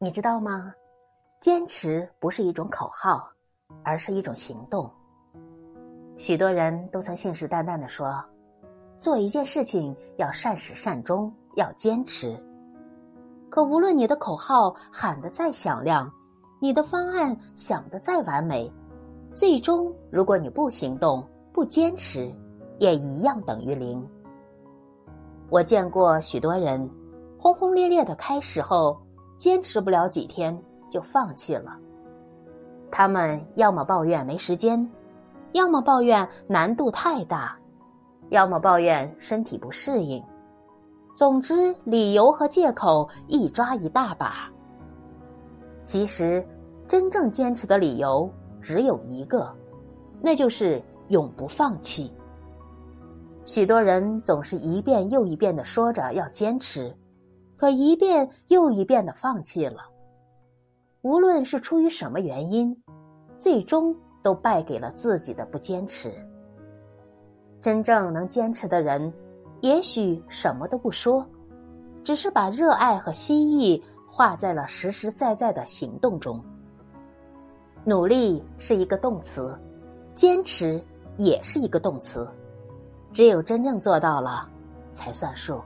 你知道吗？坚持不是一种口号，而是一种行动。许多人都曾信誓旦旦的说，做一件事情要善始善终，要坚持。可无论你的口号喊得再响亮，你的方案想得再完美，最终如果你不行动、不坚持，也一样等于零。我见过许多人，轰轰烈烈的开始后，坚持不了几天就放弃了。他们要么抱怨没时间。要么抱怨难度太大，要么抱怨身体不适应，总之理由和借口一抓一大把。其实，真正坚持的理由只有一个，那就是永不放弃。许多人总是一遍又一遍的说着要坚持，可一遍又一遍的放弃了。无论是出于什么原因，最终。都败给了自己的不坚持。真正能坚持的人，也许什么都不说，只是把热爱和心意化在了实实在在的行动中。努力是一个动词，坚持也是一个动词，只有真正做到了，才算数。